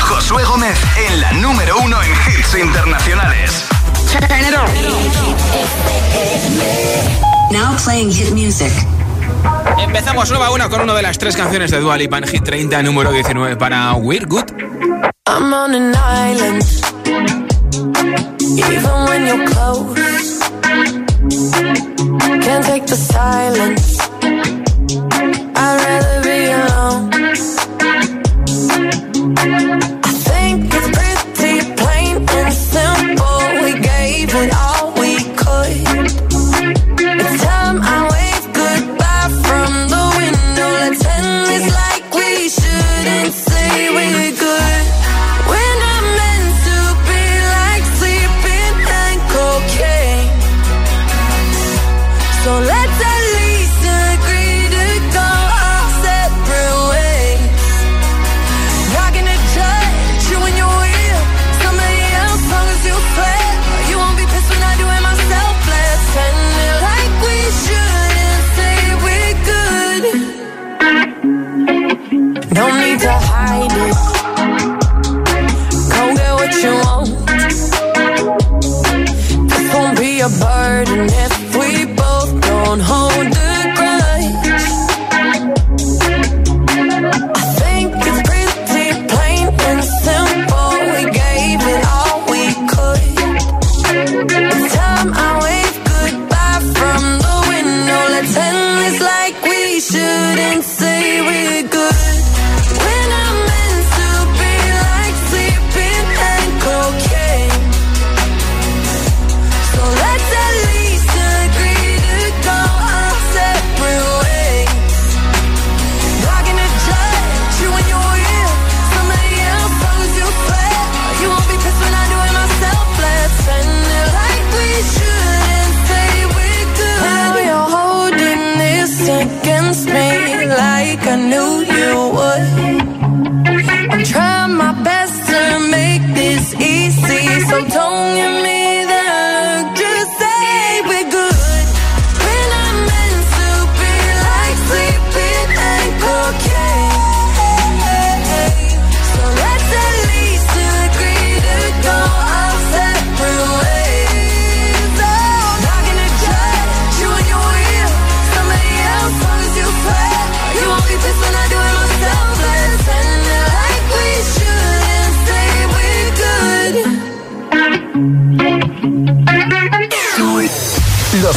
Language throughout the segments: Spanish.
Josué Gómez en la número uno en hits internacionales. Now playing hit music. Empezamos 9 a con una de las tres canciones de Dual Lipa Hit 30, número 19 para We're Good. I'm on an island, even when you're close. Can't take the silence. I'd rather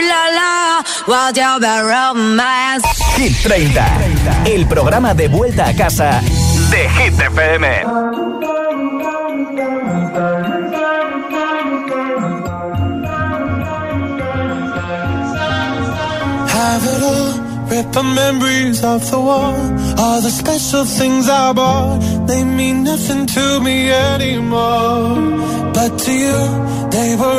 La la? Hit 30, el programa de vuelta a casa de Hit FM. Have it all, rip the memories off the wall. All the special things I bought, they mean nothing to me anymore. But to you, they were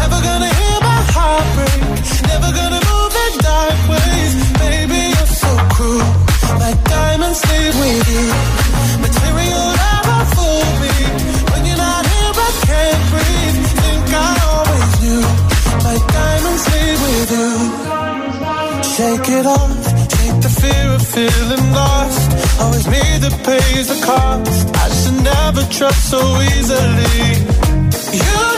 Never gonna hear my heart break. Never gonna move in dark ways. Baby, you're so cruel. My diamonds leave with you. Material never fooled me. When you're not here, I can't breathe. Think I always knew. My diamonds leave with you. Shake it off. Take the fear of feeling lost. Always me that pays the cost. I should never trust so easily. You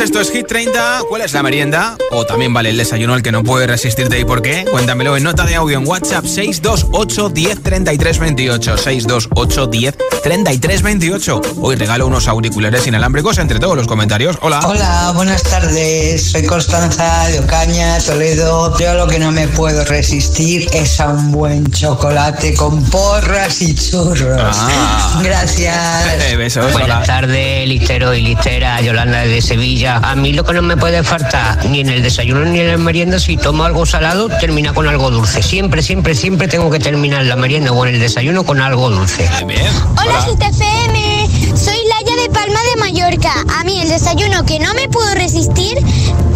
Esto es Hit 30. ¿Cuál es la merienda? O también vale el desayuno al que no puede resistirte y por qué. Cuéntamelo en nota de audio en WhatsApp 628 10 33 28. 628 10 33 28. Hoy regalo unos auriculares inalámbricos entre todos los comentarios. Hola. Hola, buenas tardes. Soy Constanza de Ocaña, Toledo. Yo lo que no me puedo resistir es a un buen chocolate con porras y churros. Ah. Gracias. Besos. Buenas tardes, listero y listera. Yolanda de Sevilla. A mí lo que no me puede faltar, ni en el desayuno ni en la merienda, si tomo algo salado, termina con algo dulce. Siempre, siempre, siempre tengo que terminar la merienda o en el desayuno con algo dulce. Hola, GTFM. Soy Laia de Palma de Mallorca. A mí el desayuno que no me puedo resistir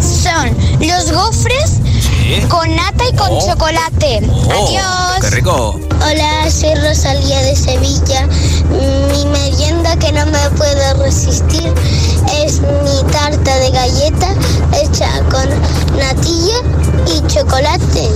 son los gofres con nata y con Oh. chocolate. Adiós. ¡Qué rico! Hola, soy Rosalía de Sevilla. Mi merienda que no me puedo resistir es mi tarta de galleta hecha con natilla y chocolate.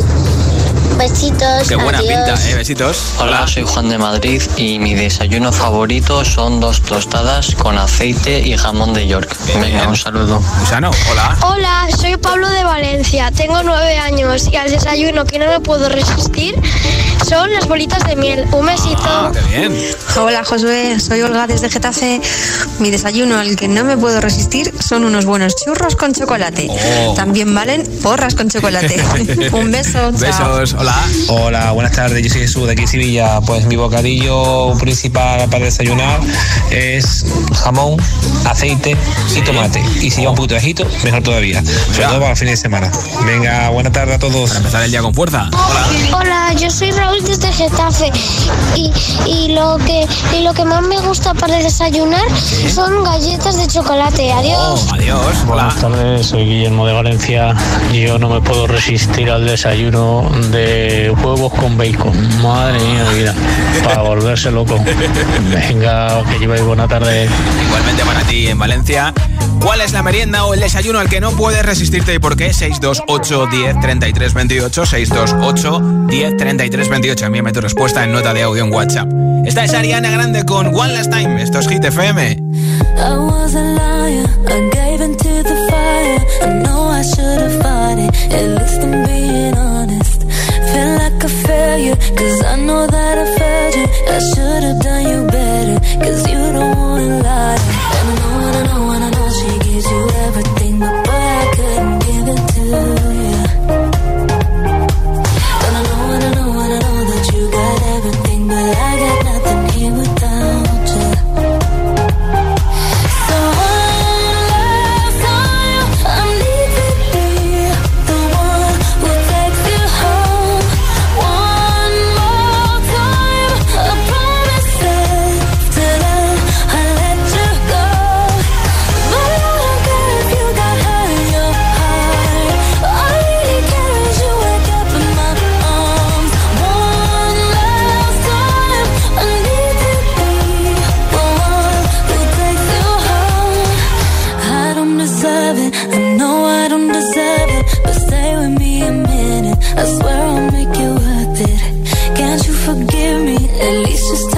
Besitos. ¡Qué buena adiós. pinta, eh! Besitos. Hola, soy Juan de Madrid y mi desayuno favorito son dos tostadas con aceite y jamón de York. Venga, un saludo. Gusano, hola. Hola, soy Pablo de Valencia, tengo nueve años y al desayuno que no me puedo resistir son las bolitas de miel. Un besito. Ah, ¡Qué bien! Hola Josué, soy Olga desde Getafe. Mi desayuno al que no me puedo resistir son unos buenos churros con chocolate. Oh. También valen porras con chocolate. Un beso, chao. Besos, hola. Buenas tardes. Yo soy Jesús de aquí Sevilla. Pues mi bocadillo principal para desayunar es jamón, aceite y tomate. Y si lleva un poquito de ajito, mejor todavía. Sobre todo para el fin de semana. Venga, buena tarde a todos. Para empezar el día con fuerza. Hola, yo soy Raúl desde Getafe y, y lo que y lo que más me gusta para desayunar son galletas de chocolate. Adiós. Oh, adiós. Buenas tardes, soy Guillermo de Valencia. Yo no me puedo resistir al desayuno de huevos con bacon. Madre mía de vida. Para volverse loco. Venga, que lleváis buena tarde. Igualmente para ti en Valencia. ¿Cuál es la merienda o el desayuno al que no puedes resistirte y por qué? 628 10 33 28 628 10 33 28 Envíame tu respuesta en nota de audio en WhatsApp. Esta es Ariana Grande con One Last Time. Esto es Hit FM. I was a liar, I gave into the fire. I know I should have fought it, at least I'm being honest. Feel like a failure, cause I know that I failed you. I should have done you better, cause you don't wanna lie. She gives you everything, me?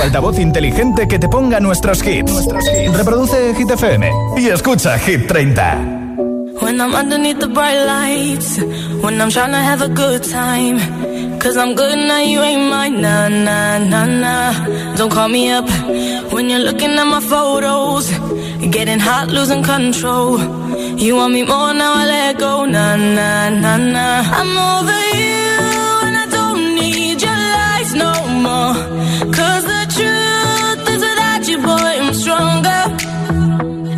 Tu altavoz inteligente que te ponga nuestros hits. Reproduce Hit FM y escucha Hit 30. When I'm underneath the bright lights, when I'm trying to have a good time. Cause I'm good now, you ain't mine. Nah, nah, nah, nah. Don't call me up when you're looking at my photos. Getting hot, losing control. You want me more now, I let go. Nah, nah, nah, nah. I'm over you, and I don't need your lies no more.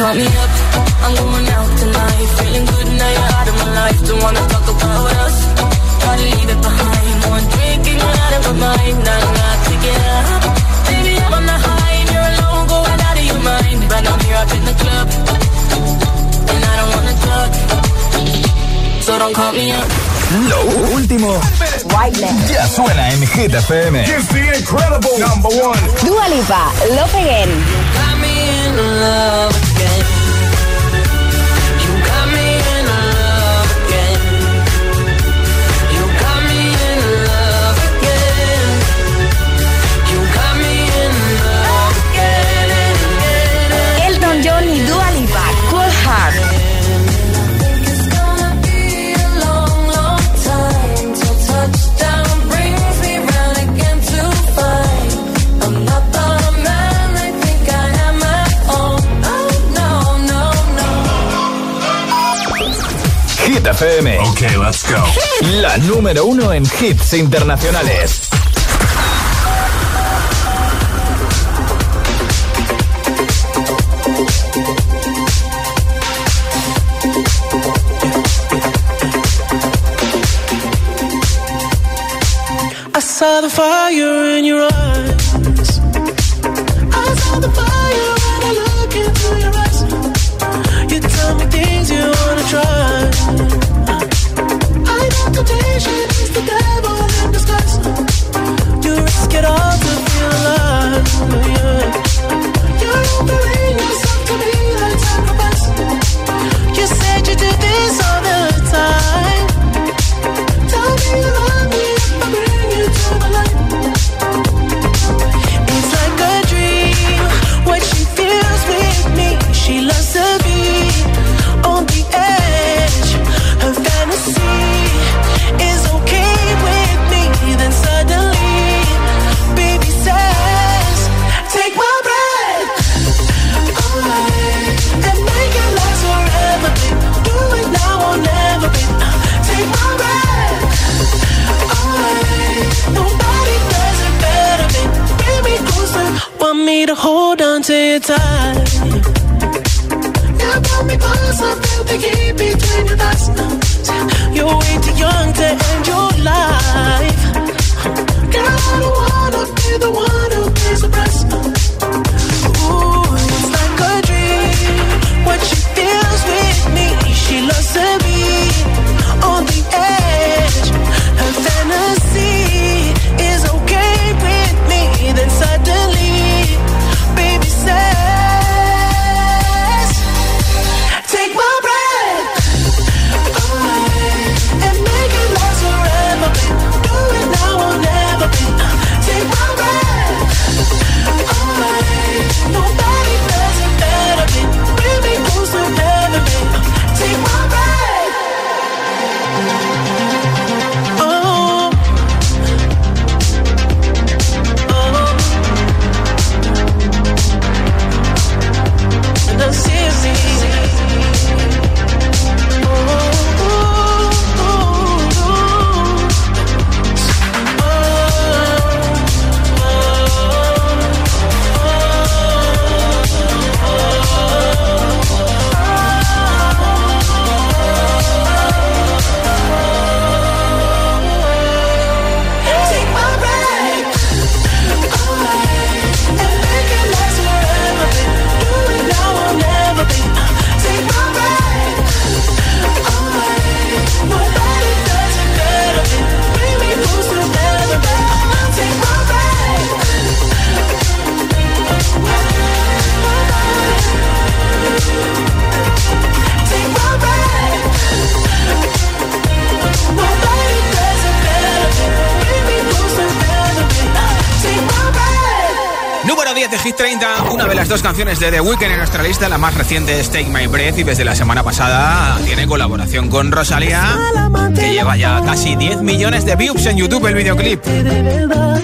Call me up, I'm going out tonight. Feeling good now you're out of my life. Don't wanna talk about us. Gotta leave it behind. One drink and you're out of my mind. Not enough to get up. Baby, I'm on the high and you're alone, going out of your mind. But I'm here up in the club, and I don't wanna talk. So don't call me up. Lo último ya suena en Hit FM. It's the incredible number one. Dua Lipa, Love Again. In love again. Hit FM. Ok, let's go. La número uno en hits internacionales. I saw the fire in your eyes. I saw the fire when I look into your eyes. You tell me time. Now pull me closer, feel the heat between your thighs. You're way too young to end your life. Dos canciones de The Weeknd en nuestra lista, la más reciente es Take My Breath y desde la semana pasada tiene colaboración con Rosalía, que lleva ya casi 10 millones de views en YouTube el videoclip. de verdad.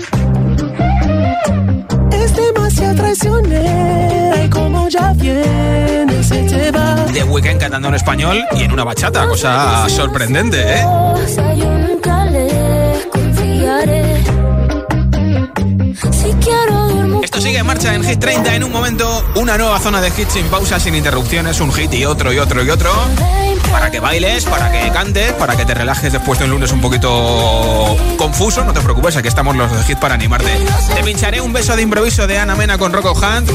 Es demasiado traicionera y como ya viene se te va. The Weeknd cantando en español y en una bachata, cosa sorprendente, ¿eh? Sigue en marcha en Hit 30 en un momento, una nueva zona de hits sin pausa, sin interrupciones, un hit y otro y otro y otro. Para que bailes, para que cantes, para que te relajes después de un lunes un poquito confuso, no te preocupes, aquí estamos los de hit para animarte. Te pincharé un beso de improviso de Ana Mena con Rocco Hunt,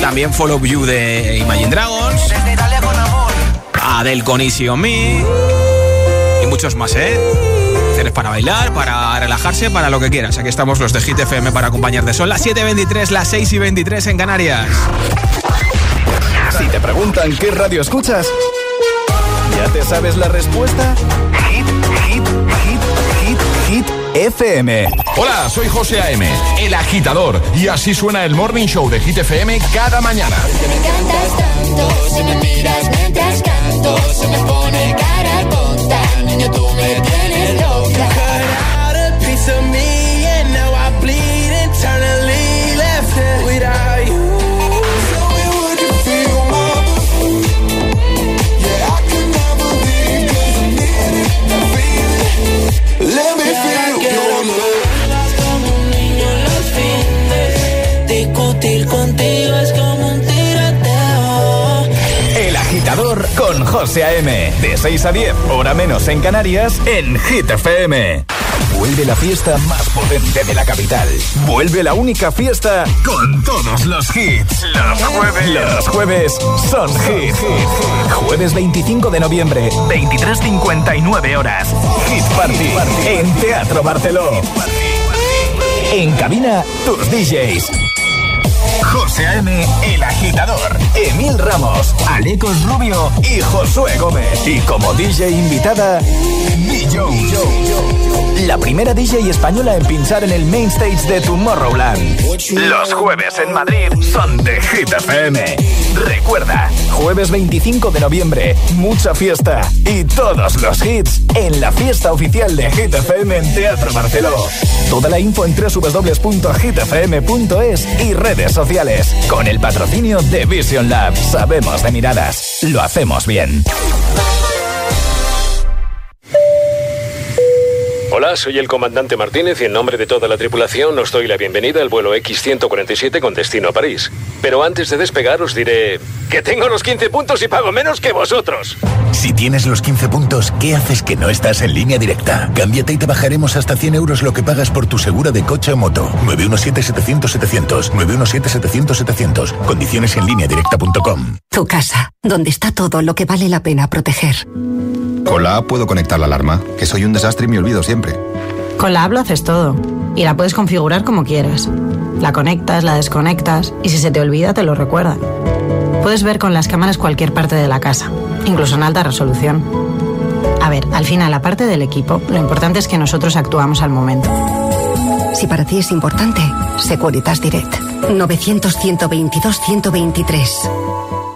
también Follow You de Imagine Dragons, Adele con Me y muchos más, ¿eh? Canciones para bailar, para relajarse, para lo que quieras. Aquí estamos los de Hit FM para acompañarte. Son las 7.23, las 6 y 23 en Canarias. Si te preguntan qué radio escuchas, ¿ya te sabes la respuesta? Hit, hit, hit, hit, hit, FM. Hola, soy José A.M., el agitador, y así suena el Morning Show de Hit FM cada mañana. Me encantas tanto, si me miras mientras canto, se me pone cara tonta, niño tú me tienes loca. Cut out a piece of me and now I bleed internally left without you. Tell me would you feel my Yeah, I can never leave 'cause I need it, I feel it. Let me feel your love. Como un niño en los fines, discutir contigo agitador con José A.M. De 6 a 10, hora menos en Canarias, en Hit FM. Vuelve la fiesta más potente de la capital. Vuelve la única fiesta con todos los hits. Los jueves. Los jueves son hit. Jueves 25 de noviembre, 23.59 horas. Hit Party. En Teatro Barceló. En cabina, tus DJs. José A.M., El Agitador, Emil Ramos, Alecos Rubio y Josué Gómez. Y como DJ invitada, Jones. La primera DJ española en pinchar en el main stage de Tomorrowland. Los jueves en Madrid son de Hit FM. Recuerda, jueves 25 de noviembre, mucha fiesta y todos los hits en la fiesta oficial de Hit FM en Teatro Barceló. Toda la info en www.hitfm.es y redes sociales. Con el patrocinio de Vision Lab. Sabemos de miradas. Lo hacemos bien. Hola, soy el comandante Martínez y en nombre de toda la tripulación os doy la bienvenida al vuelo X-147 con destino a París. Pero antes de despegar os diré que tengo los 15 puntos y pago menos que vosotros. Si tienes los 15 puntos, ¿qué haces que no estás en línea directa? Cámbiate y te bajaremos hasta 100 euros lo que pagas por tu segura de coche o moto. 917-700-700. 917-700-700. Condiciones en línea directa.com. Tu casa, donde está todo lo que vale la pena proteger. Con la app puedo conectar la alarma, que soy un desastre y me olvido siempre. Con la app lo haces todo. Y la puedes configurar como quieras. La conectas, la desconectas y si se te olvida te lo recuerda. Puedes ver con las cámaras cualquier parte de la casa, incluso en alta resolución. A ver, al final, aparte del equipo, lo importante es que nosotros actuamos al momento. Si para ti es importante, Securitas Direct. 900-122-123.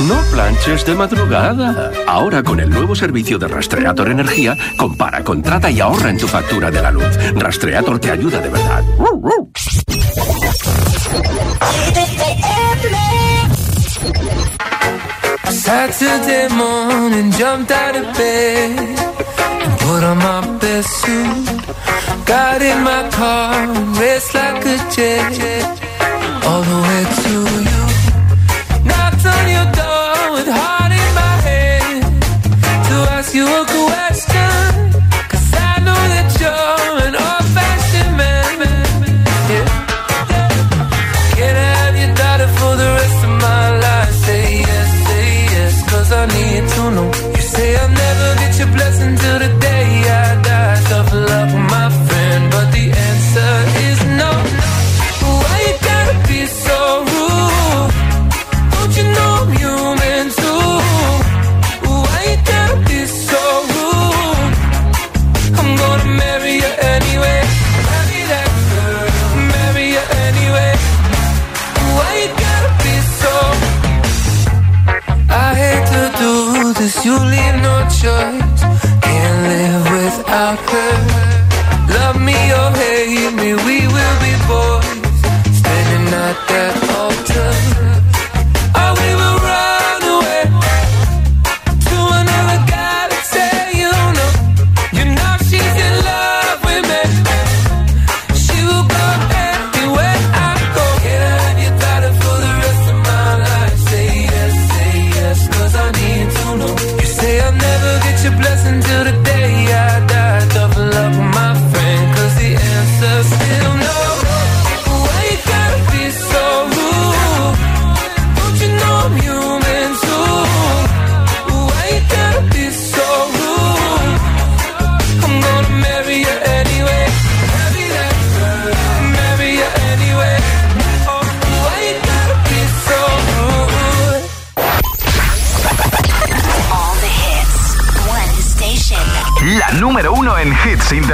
No planches de madrugada. Ahora con el nuevo servicio de Rastreator Energía, compara, contrata y ahorra en tu factura de la luz. Rastreator te ayuda de verdad. Saturday morning, jumped out of bed put on my best suit. Got in my car like a jet all the way to get your blessing till the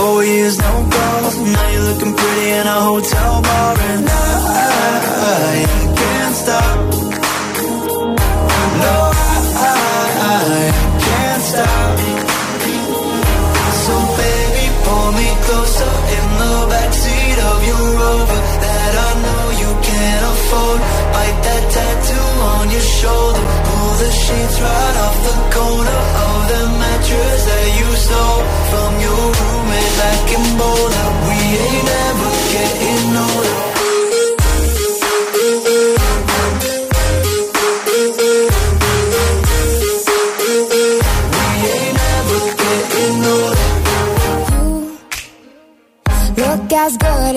four years no calls. Now you're looking pretty in a hotel bar and I, can't stop. No, I, can't stop. So baby, pull me closer in the backseat of your Rover that I know you can't afford. Bite that tattoo on your shoulder. Pull the sheets right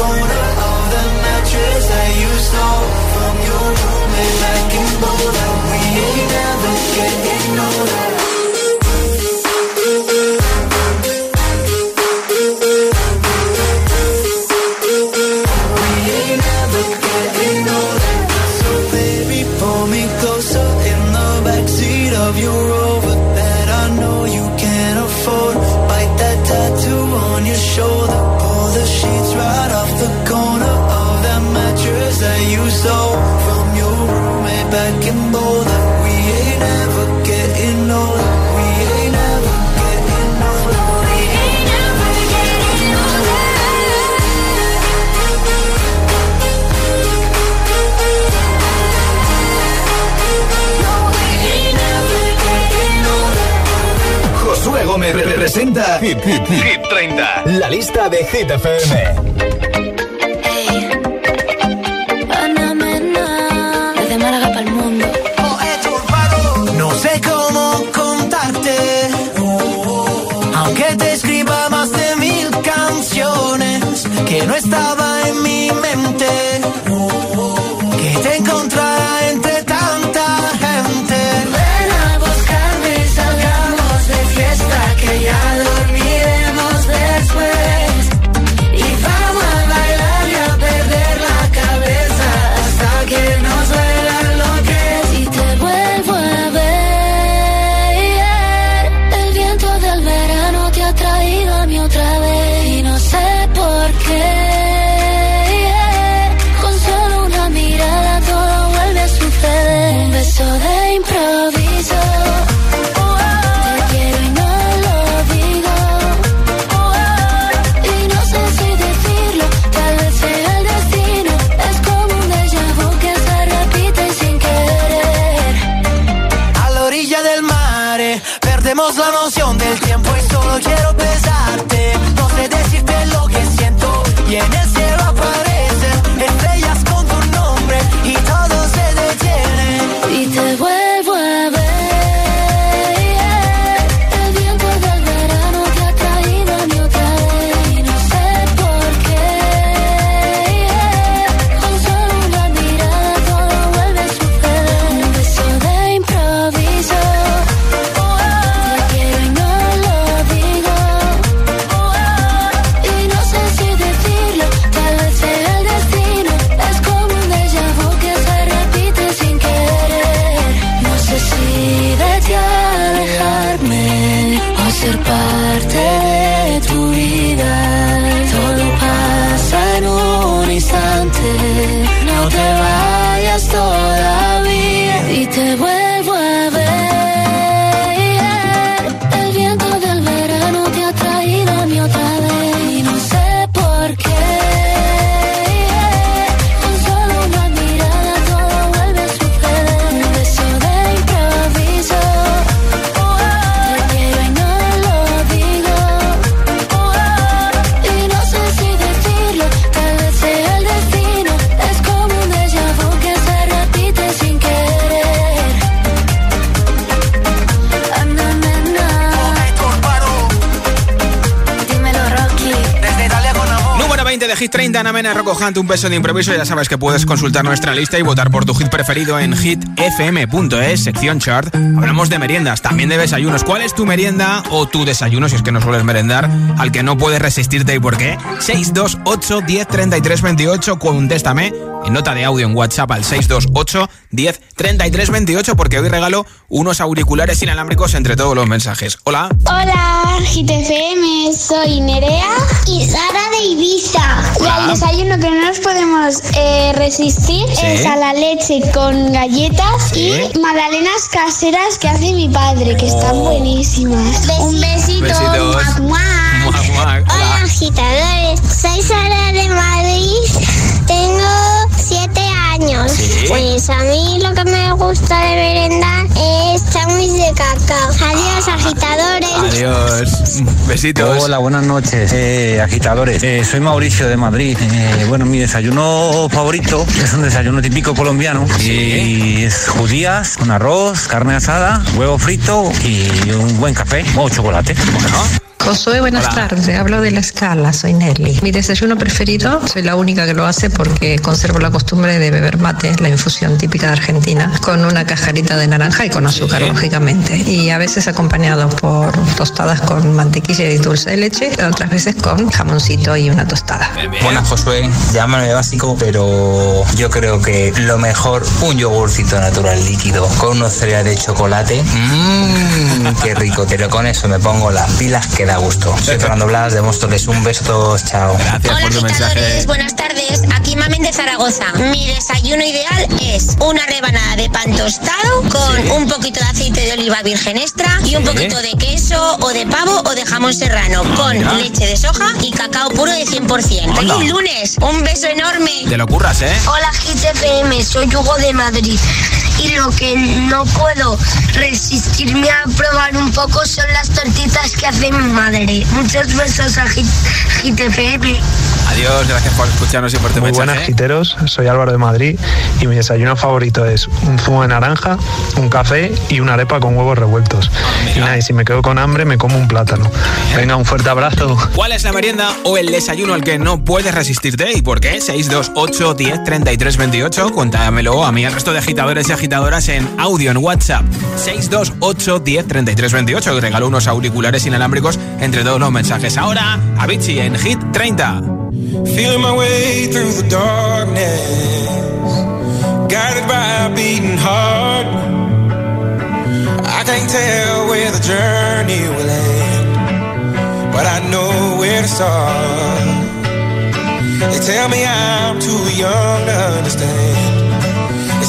gonna wrecking Josué Gómez presenta 30, la lista de Hit FM. 30, Namena Rocojante, un peso de improviso. Ya sabes que puedes consultar nuestra lista y votar por tu hit preferido en hitfm.es, sección chart. Hablamos de meriendas, también de desayunos. ¿Cuál es tu merienda o tu desayuno, si es que no sueles merendar, al que no puedes resistirte y por qué? 628 10 33 28, contéstame en nota de audio en WhatsApp al 628 10 33 28 porque hoy regalo unos auriculares inalámbricos entre todos los mensajes. Hola. Hola, GTFM, soy Nerea y Sara de Ibiza. Y al desayuno que no nos podemos eh, resistir Sí. es a la leche con galletas Sí. y magdalenas caseras que hace mi padre, que están Oh. buenísimas. Un besito. Besitos. Muac, muac. Muac. Hola. Agitadores. Soy Sara de Madrid. Tengo años. Sí. Pues a mí lo que me gusta de merendar es sándwich de cacao. Adiós, agitadores. Adiós. Besitos. Hola, buenas noches, eh, agitadores. Eh, soy Mauricio de Madrid. Eh, bueno, mi desayuno favorito es un desayuno típico colombiano y es judías con arroz, carne asada, huevo frito y un buen café o chocolate. Josué, buenas Hola. tardes. Hablo de la escala, soy Nelly. Mi desayuno preferido, soy la única que lo hace porque conservo la costumbre de beber mate, la infusión típica de Argentina, con una cajarita de naranja y con azúcar, lógicamente. Y a veces acompañado por tostadas con mantequilla y dulce de leche, otras veces con jamoncito y una tostada. Buenas Josué, llámame básico, pero yo creo que lo mejor, un yogurcito natural líquido con unos cereales de chocolate. Mmm, qué rico, pero con eso me pongo las pilas que da gusto. Soy Fernando Blas de Móstoles, un beso a todos, chao. Gracias por tu mensaje. Buenas tardes, aquí Mamen de Zaragoza. Mi desayuno ideal es una rebanada de pan tostado con Sí. un poquito de aceite de oliva virgen extra y un Sí. poquito de queso o de pavo o de jamón serrano con mira. leche de soja y cacao puro de 100%. Anda. ¡Feliz lunes! Un beso enorme. Te lo curras, ¿eh? Hola GTFM, soy Hugo de Madrid y lo que no puedo resistirme a probar un poco son las tortitas que hace mi madre. Muchos besos a GTFM. Adiós, gracias por escucharnos y por tu Muy buenas, mensaje. giteros. Soy Álvaro de Madrid y mi desayuno favorito es un zumo de naranja, un café y una arepa con huevos revueltos. y nada, y si me quedo con hambre, me como un plátano. Venga, un fuerte abrazo. ¿Cuál es la merienda o el desayuno al que no puedes resistirte y por qué? 628 10 33 28. Cuéntamelo a mí al resto de agitadores y agitadoras en audio en WhatsApp. 628 10 33 28. Que regaló unos auriculares inalámbricos entre todos los mensajes. Ahora, Avicii en Hit 30. Feeling my way through the darkness, guided by a beating heart. I can't tell where the journey will end, but I know where to start. They tell me I'm too young to understand.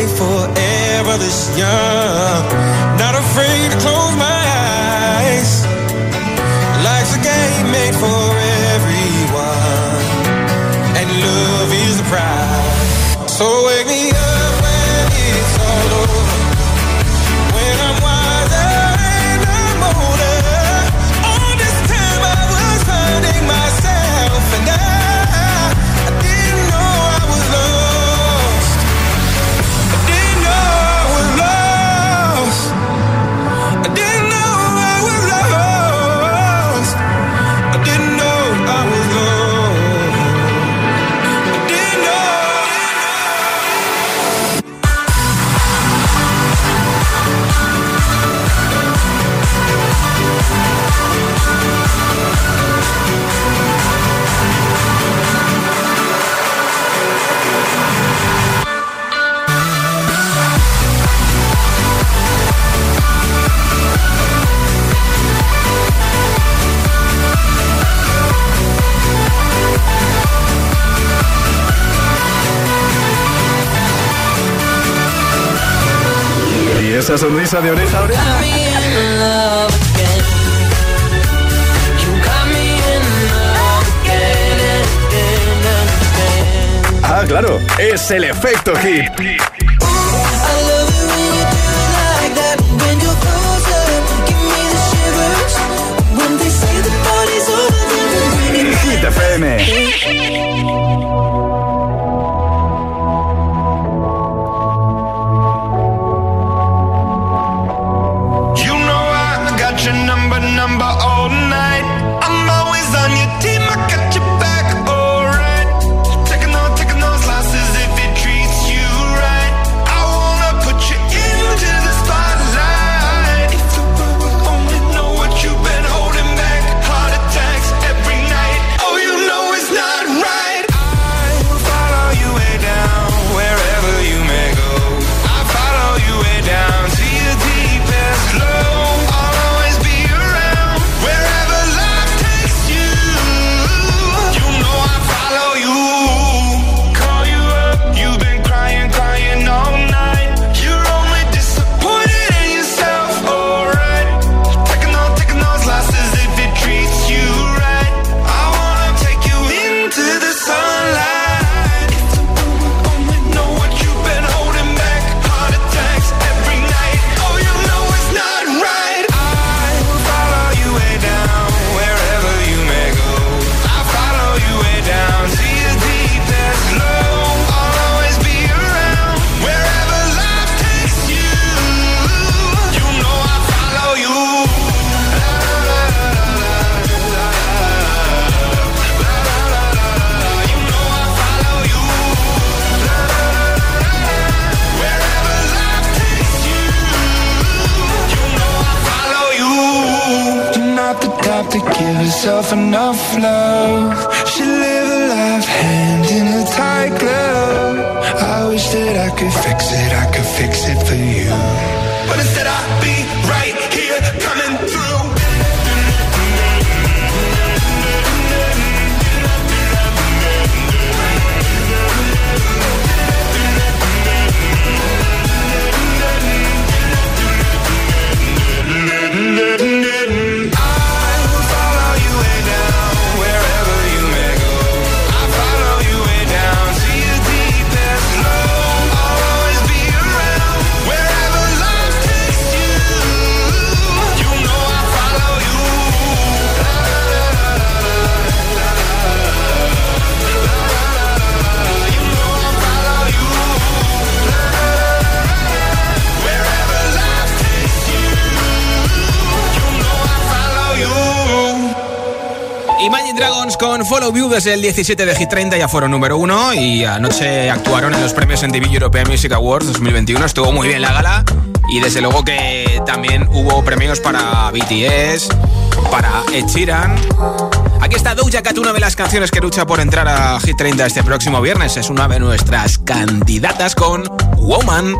stay forever this young, sonrisa de oreja a oreja. Ah, claro, es el efecto hit. Follow You desde el 17 de G30, ya fueron número uno y anoche actuaron en los premios MTV European Music Awards 2021. Estuvo muy bien la gala y desde luego que también hubo premios para BTS, para Ed Sheeran. Aquí está Doja Cat, una de las canciones que lucha por entrar a G30 este próximo viernes. Es una de nuestras candidatas con woman.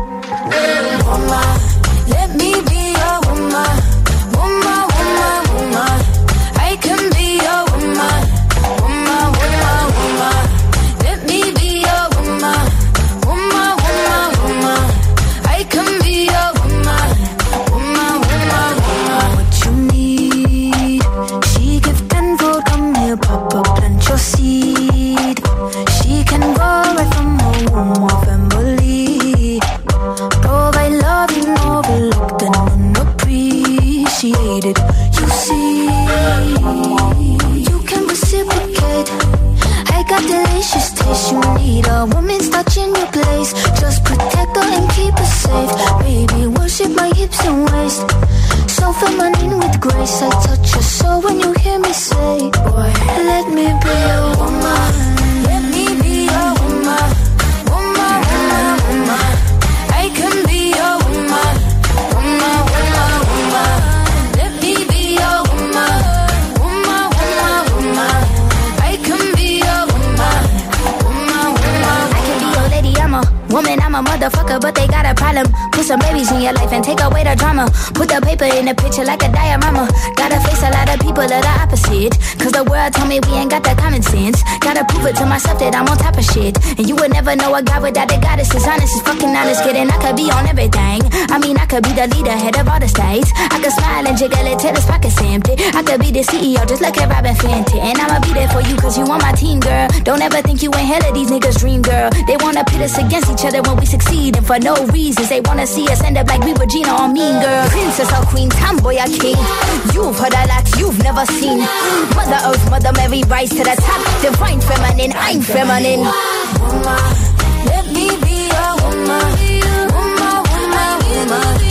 ease in your life and take away the drama. Put the paper in the picture like a diorama. Gotta a lot of people are opposite. Cause the world told me we ain't got that common sense. Gotta prove it to myself that I'm on top of shit. And you would never know a guy without a goddess. Is honest, is fucking honest. Kidding, I could be on everything. I mean, I could be the leader, head of all the states. I could smile and jiggle it till his pockets empty. I could be the CEO, just like at Robin Fenty. And I'ma be there for you cause you on my team, girl. Don't ever think you ain't hell of these niggas' dream, girl. They wanna pit us against each other when we succeed. And for no reasons, they wanna see us end up like we were Gina or Mean Girl. Princess or Queen, Tomboy or King. You've heard a lot you've never seen. Mother Earth, Mother Mary, rise to the top. Divine feminine, I'm feminine. Let me be your woman. Woman, woman, woman.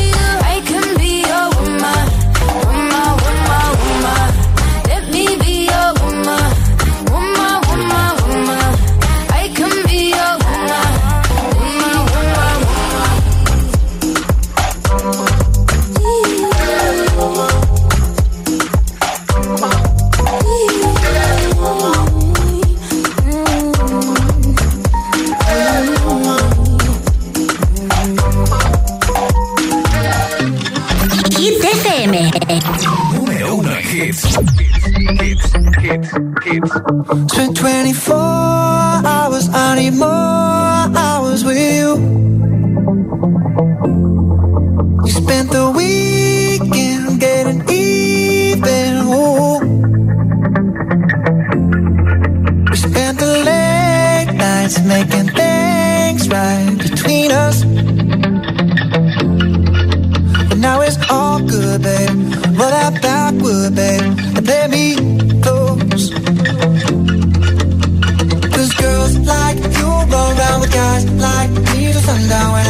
Spent 24 hours, I need more hours with you. You spent the weekend getting even. Ooh. We spent the late nights making things right between us. But now it's all good, babe. Roll that backward, babe, and play me like me till sundown when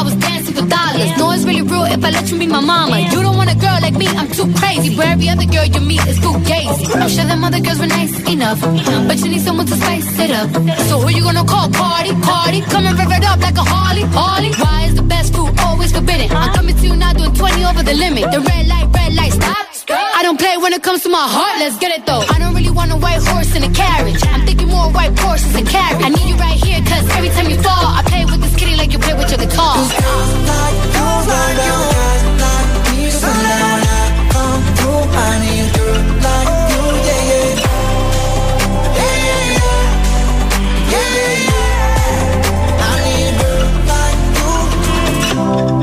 for dollars. No, it's really real if I let you be my mama. You don't want a girl like me, I'm too crazy. Where every other girl you meet is too gazy. I'm sure them other girls were nice enough, but you need someone to spice it up. So who you gonna call? Cardi, come and rev it up like a Harley, Harley. Why is the best food always forbidden? I'm coming to you now, doing 20 over the limit. The red light, red light, stop. I don't play when it comes to my heart, let's get it though. I don't really want a white horse in a carriage. I'm more white horses and carriage. I need you right here, cause every time you fall, I play with this kitty like you play with your guitar.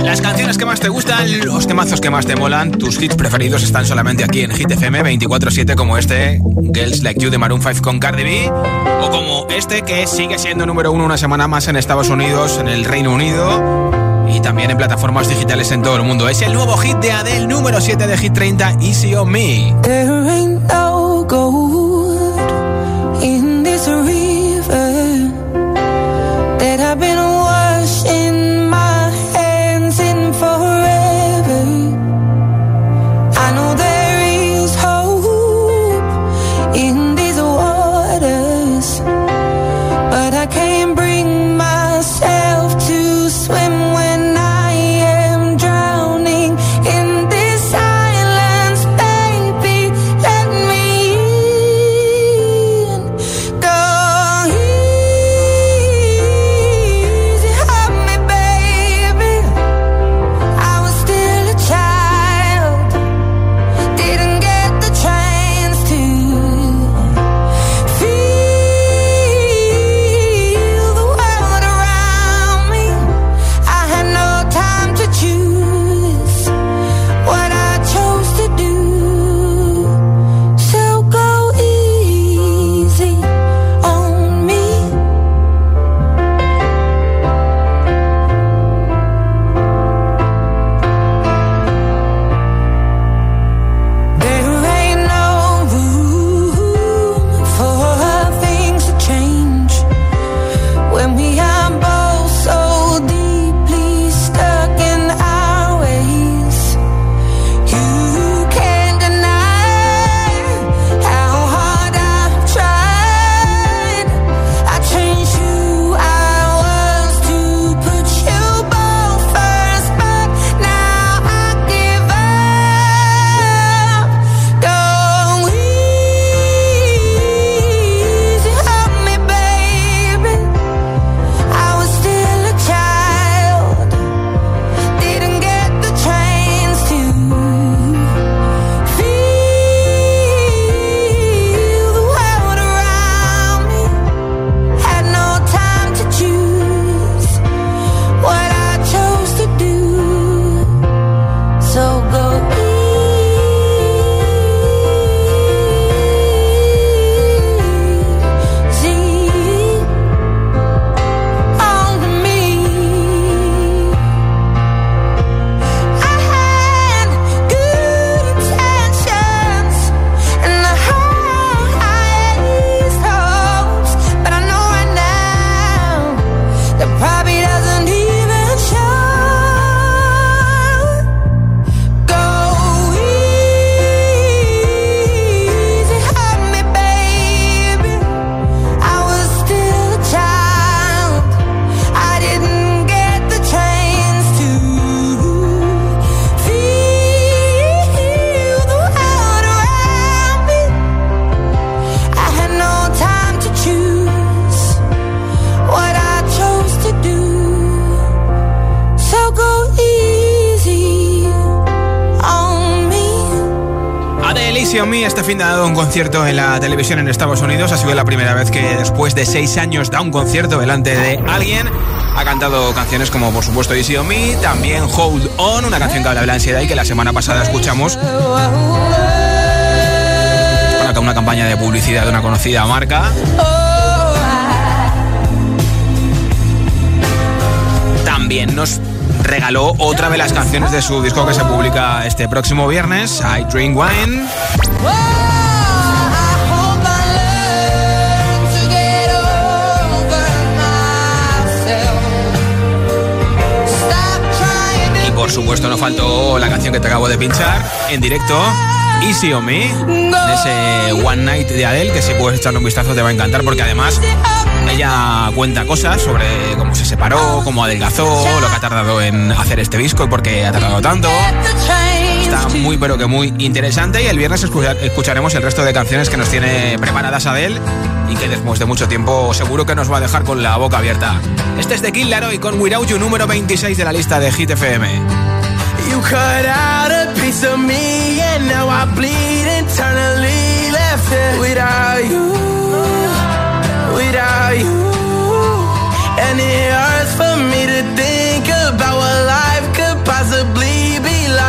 Las canciones que más te gustan, los temazos que más te molan, tus hits preferidos están solamente aquí en Hit FM 24-7 como este, Girls Like You de Maroon 5 con Cardi B, o como este que sigue siendo número uno una semana más en Estados Unidos, en el Reino Unido y también en plataformas digitales en todo el mundo. Es el nuevo hit de Adele, número 7 de Hit 30, Easy on Me. Concierto en la televisión en Estados Unidos. Ha sido la primera vez que después de seis años da un concierto delante de alguien. Ha cantado canciones como, por supuesto, Easy on Me, también Hold On, una canción que habla de la ansiedad y que la semana pasada escuchamos. Para una campaña de publicidad de una conocida marca. También nos regaló otra de las canciones de su disco que se publica este próximo viernes, I Drink Wine. Por supuesto no faltó la canción que te acabo de pinchar en directo, Easy on Me, de ese One Night de Adele, que si puedes echarle un vistazo te va a encantar porque además ella cuenta cosas sobre cómo se separó, cómo adelgazó, lo que ha tardado en hacer este disco y por qué ha tardado tanto. Está muy pero que muy interesante y el viernes escucharemos el resto de canciones que nos tiene preparadas Adele y que después de mucho tiempo seguro que nos va a dejar con la boca abierta. Este es de Kill y con Without You número 26 de la lista de Hit FM. You cut think about what life could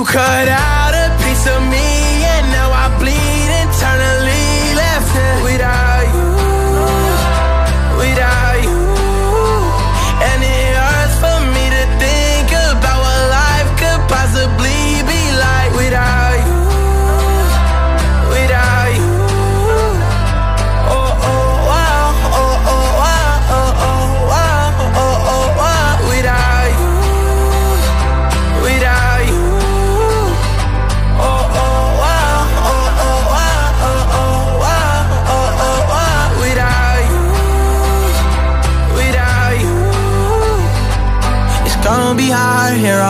You cut out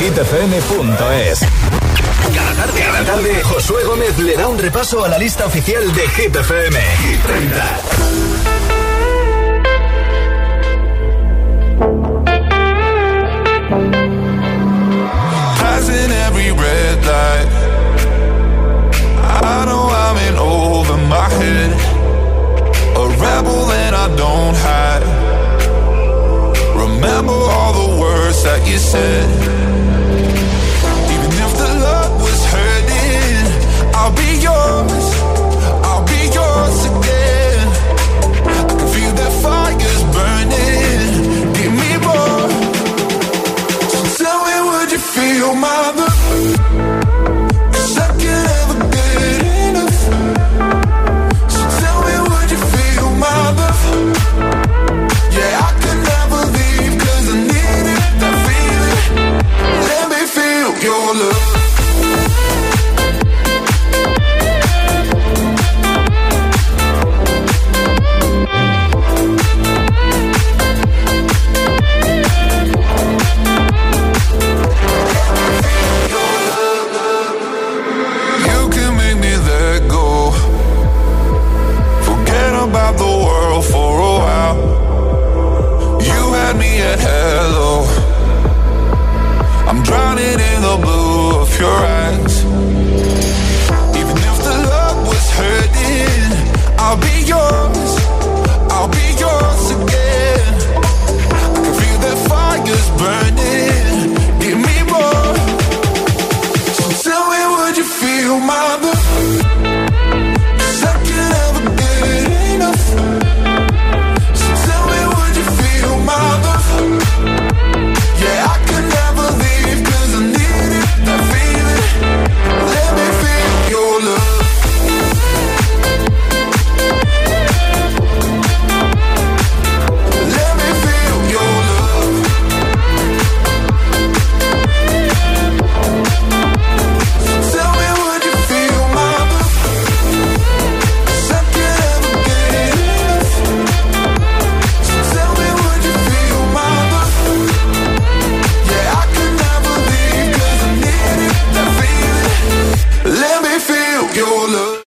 hitfm.es cada tarde, cada tarde, Josué Gómez le da un repaso a la lista oficial de Hit FM. Hit 30. Passing every red light. I know I'm in over my head. A rebel and I don't hide. Remember all the words that you said. Feel the fires burning. In me boy So it would you feel my?